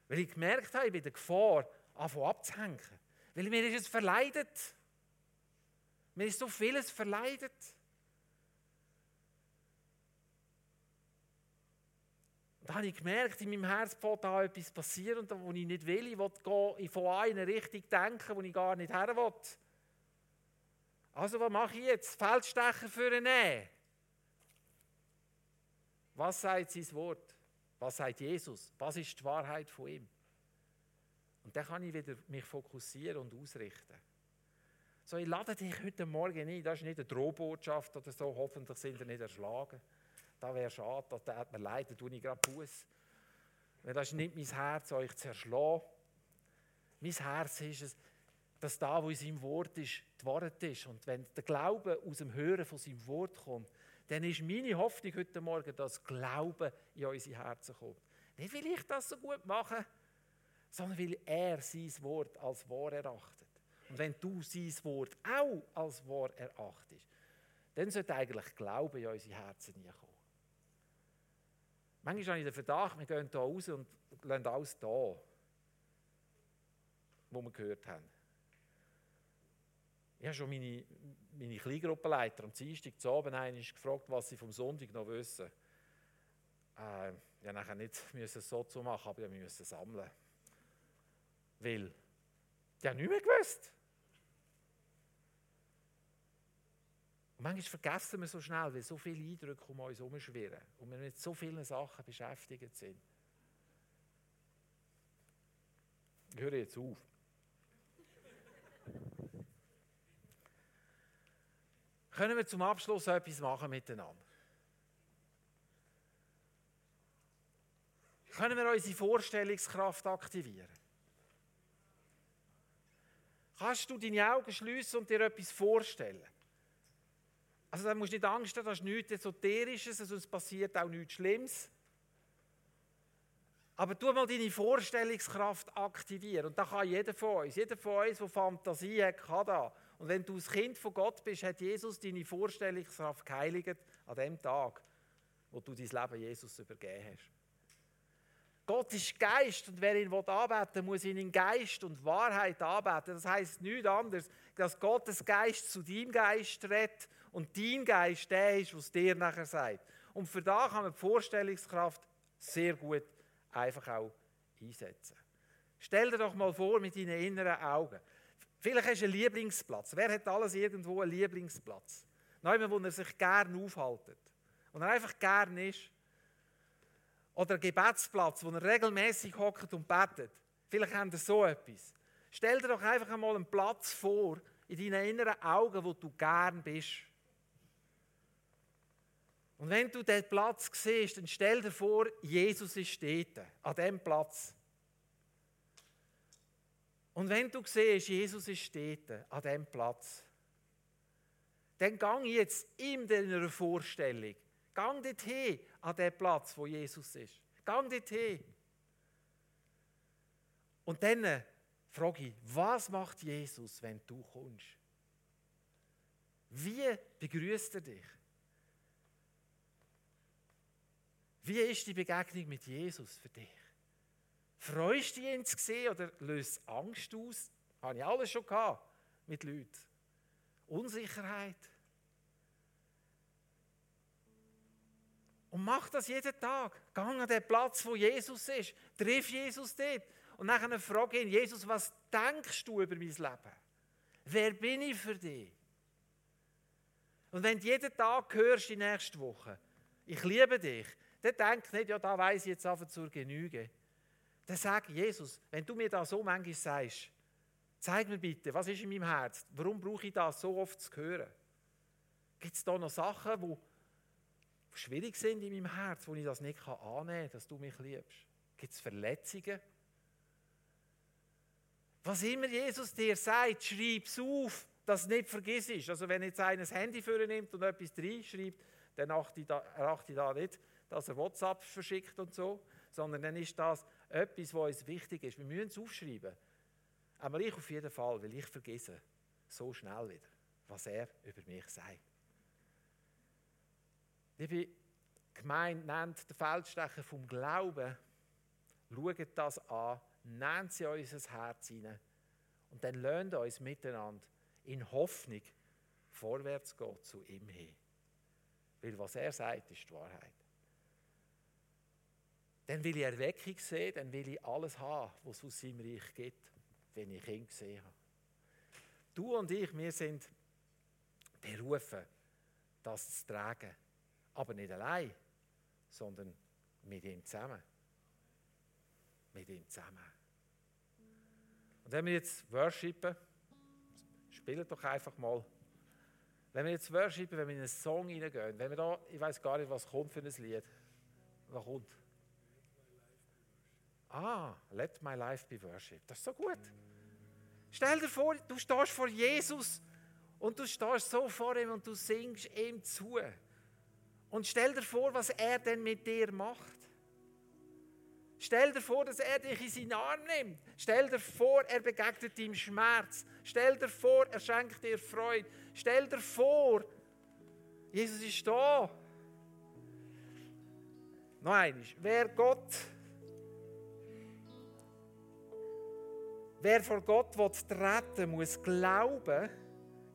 Speaker 1: Weil ich gemerkt habe, ich bin der Gefahr, anfangen abzuhängen. Weil mir ist es verleidet. Mir ist so vieles verleidet. Da habe ich gemerkt, in meinem Herz fängt da etwas passieren, wo ich nicht will. Ich will von einer Richtung denken, wo ich gar nicht her will. Also was mache ich jetzt? Feldstecher für einen Was sagt sein Wort? Was sagt Jesus? Was ist die Wahrheit von ihm? Und dann kann ich wieder mich fokussieren und ausrichten. So, ich lade dich heute Morgen ein. Das ist nicht eine Drohbotschaft oder so. Hoffentlich sind ihr nicht erschlagen. Das wäre schade. Das tut mir leid. Da tue ich gerade Buß. Weil das ist nicht mein Herz, euch zu erschlagen. Mein Herz ist es, dass da, wo in seinem Wort ist, die Wahrheit ist. Und wenn der Glaube aus dem Hören von seinem Wort kommt, dann ist meine Hoffnung heute Morgen, dass Glaube in unsere Herzen kommt. Nicht, weil ich das so gut mache, sondern weil er sein Wort als wahr erachtet. Und wenn du sein Wort auch als wahr erachtest, dann sollte eigentlich Glaube in unsere Herzen kommen. Manchmal habe ich den Verdacht, wir gehen hier raus und lassen alles da, was wir gehört haben. Ich habe schon meine, meine Kleingruppenleiter am Dienstag zu Abend gefragt, was sie vom Sonntag noch wissen. Äh, ich musste nicht so zu machen, aber ich musste sammeln. Weil die haben nichts mehr gewusst. Manchmal vergessen wir so schnell, weil so viele Eindrücke um uns herumschwirren und wir mit so vielen Sachen beschäftigt sind. Ich höre jetzt auf. Können wir zum Abschluss etwas machen miteinander? Können wir unsere Vorstellungskraft aktivieren? Kannst du deine Augen schließen und dir etwas vorstellen? Also da musst du nicht Angst haben, das ist nichts Esoterisches, also es passiert auch nichts Schlimmes. Aber tu mal deine Vorstellungskraft aktivieren. Und da kann jeder von uns, jeder von uns, der Fantasie hat, kann da. Und wenn du das Kind von Gott bist, hat Jesus deine Vorstellungskraft geheiligt an dem Tag, wo du dein Leben Jesus übergeben hast. Gott ist Geist und wer ihn anbeten will, muss ihn in Geist und Wahrheit anbeten. Das heißt nichts anderes, dass Gottes Geist zu deinem Geist redet und dein Geist der ist, was dir nachher sagt. Und für da kann man die Vorstellungskraft sehr gut einfach auch einsetzen. Stell dir doch mal vor mit deinen inneren Augen. Vielleicht hast du einen Lieblingsplatz. Wer hat alles irgendwo einen Lieblingsplatz? Neumann, wo er sich gerne aufhaltet. Und er einfach gern ist. Oder einen Gebetsplatz, wo er regelmäßig hockt und betet. Vielleicht haben ihr so etwas. Stell dir doch einfach einmal einen Platz vor in deinen inneren Augen, wo du gern bist. Und wenn du diesen Platz siehst, dann stell dir vor, Jesus ist dort, an diesem Platz. Und wenn du siehst, Jesus ist dort, an diesem Platz, dann gang jetzt in deiner Vorstellung, gang dorthin, an den Platz, wo Jesus ist. Gang dorthin. Und dann frage ich, was macht Jesus, wenn du kommst? Wie begrüßt er dich? Wie ist die Begegnung mit Jesus für dich? Freust du dich, ihn zu sehen oder löst Angst aus? Habe ich alles schon gehabt mit Leuten. Unsicherheit. Und mach das jeden Tag. Geh an den Platz, wo Jesus ist. Triff Jesus dort. Und dann frage ihn, Jesus, was denkst du über mein Leben? Wer bin ich für dich? Und wenn du jeden Tag hörst, die nächste Woche, ich liebe dich, dann denk nicht, ja, da weiß ich jetzt einfach zur Genüge. Dann sag Jesus, wenn du mir das so manchmal sagst, zeig mir bitte, was ist in meinem Herz? Warum brauche ich das so oft zu hören? Gibt es da noch Sachen, die schwierig sind in meinem Herz, wo ich das nicht annehmen kann, dass du mich liebst? Gibt es Verletzungen? Was immer Jesus dir sagt, schreib es auf, dass du nicht vergisst. Also wenn jetzt einer das Handy für nimmt und etwas reinschreibt, dann achte ich da, achte ich da nicht dass er WhatsApp verschickt und so, sondern dann ist das etwas, was uns wichtig ist. Wir müssen es aufschreiben. Aber ich auf jeden Fall, weil ich vergesse so schnell wieder, was er über mich sagt. Liebe Gemeinde, nennt den Feldstecher vom Glauben, schaut das an, nehmt sie unser Herz hinein und dann lernt uns miteinander in Hoffnung vorwärts gehen zu ihm hin. Weil was er sagt, ist die Wahrheit. Dann will ich Erweckung sehen, dann will ich alles haben, was es aus seinem Reich gibt, wenn ich ihn gesehen habe. Du und ich, wir sind berufen, das zu tragen. Aber nicht allein, sondern mit ihm zusammen. Mit ihm zusammen. Und wenn wir jetzt worshipen, spielen doch einfach mal. Wenn wir jetzt worshipen, wenn wir in einen Song hineingehen, wenn wir da, ich weiß gar nicht, was kommt für ein Lied. Was kommt? Ah, let my life be worship. Das ist so gut. Stell dir vor, du stehst vor Jesus und du stehst so vor ihm und du singst ihm zu. Und stell dir vor, was er denn mit dir macht. Stell dir vor, dass er dich in seinen Arm nimmt. Stell dir vor, er begegnet deinem Schmerz. Stell dir vor, er schenkt dir Freude. Stell dir vor, Jesus ist da. Einmal, wer Gott, wer vor Gott will treten muss glauben,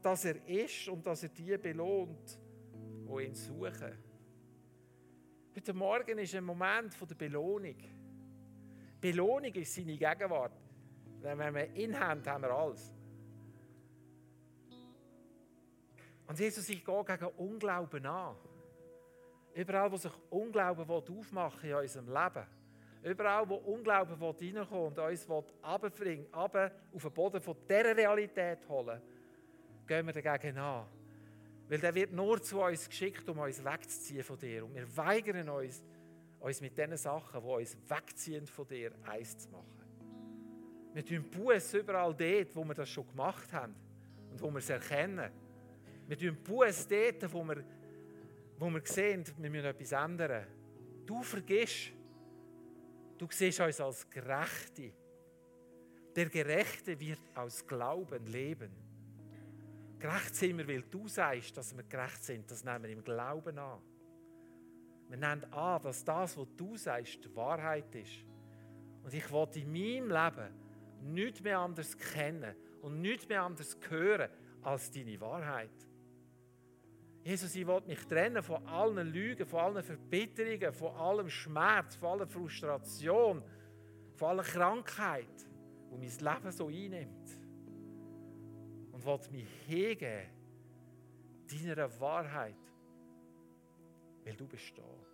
Speaker 1: dass er ist und dass er die belohnt, die ihn suchen. Heute Morgen ist ein Moment der Belohnung. Belohnung ist seine Gegenwart. Wenn wir ihn haben, haben wir alles. Und Jesus, ich gehe gegen Unglauben an. Überall, wo sich Unglauben aufmachen in unserem Leben, überall, wo Unglauben reinkommt und uns runterbringen, runter auf den Boden von dieser Realität holen, gehen wir dagegen an. Weil der wird nur zu uns geschickt, um uns wegzuziehen von dir. Und wir weigern uns, uns mit den Sachen, die uns wegziehen von dir, eins zu machen. Wir tun Buß überall dort, wo wir das schon gemacht haben und wo wir es erkennen. Wir tun Buß dort, wo wir, wo wir sehen, wir müssen etwas ändern. Du vergisst. Du siehst uns als Gerechte. Der Gerechte wird aus Glauben leben. Gerecht sind wir, weil du sagst, dass wir gerecht sind. Das nehmen wir im Glauben an. Wir nehmen an, dass das, was du sagst, die Wahrheit ist. Und ich will in meinem Leben nichts mehr anders kennen und nichts mehr anders hören als deine Wahrheit. Jesus, ich will mich trennen von allen Lügen, von allen Verbitterungen, von allem Schmerz, von aller Frustration, von aller Krankheit, die mein Leben so einnimmt und will mich hingeben deiner Wahrheit, weil du bist da.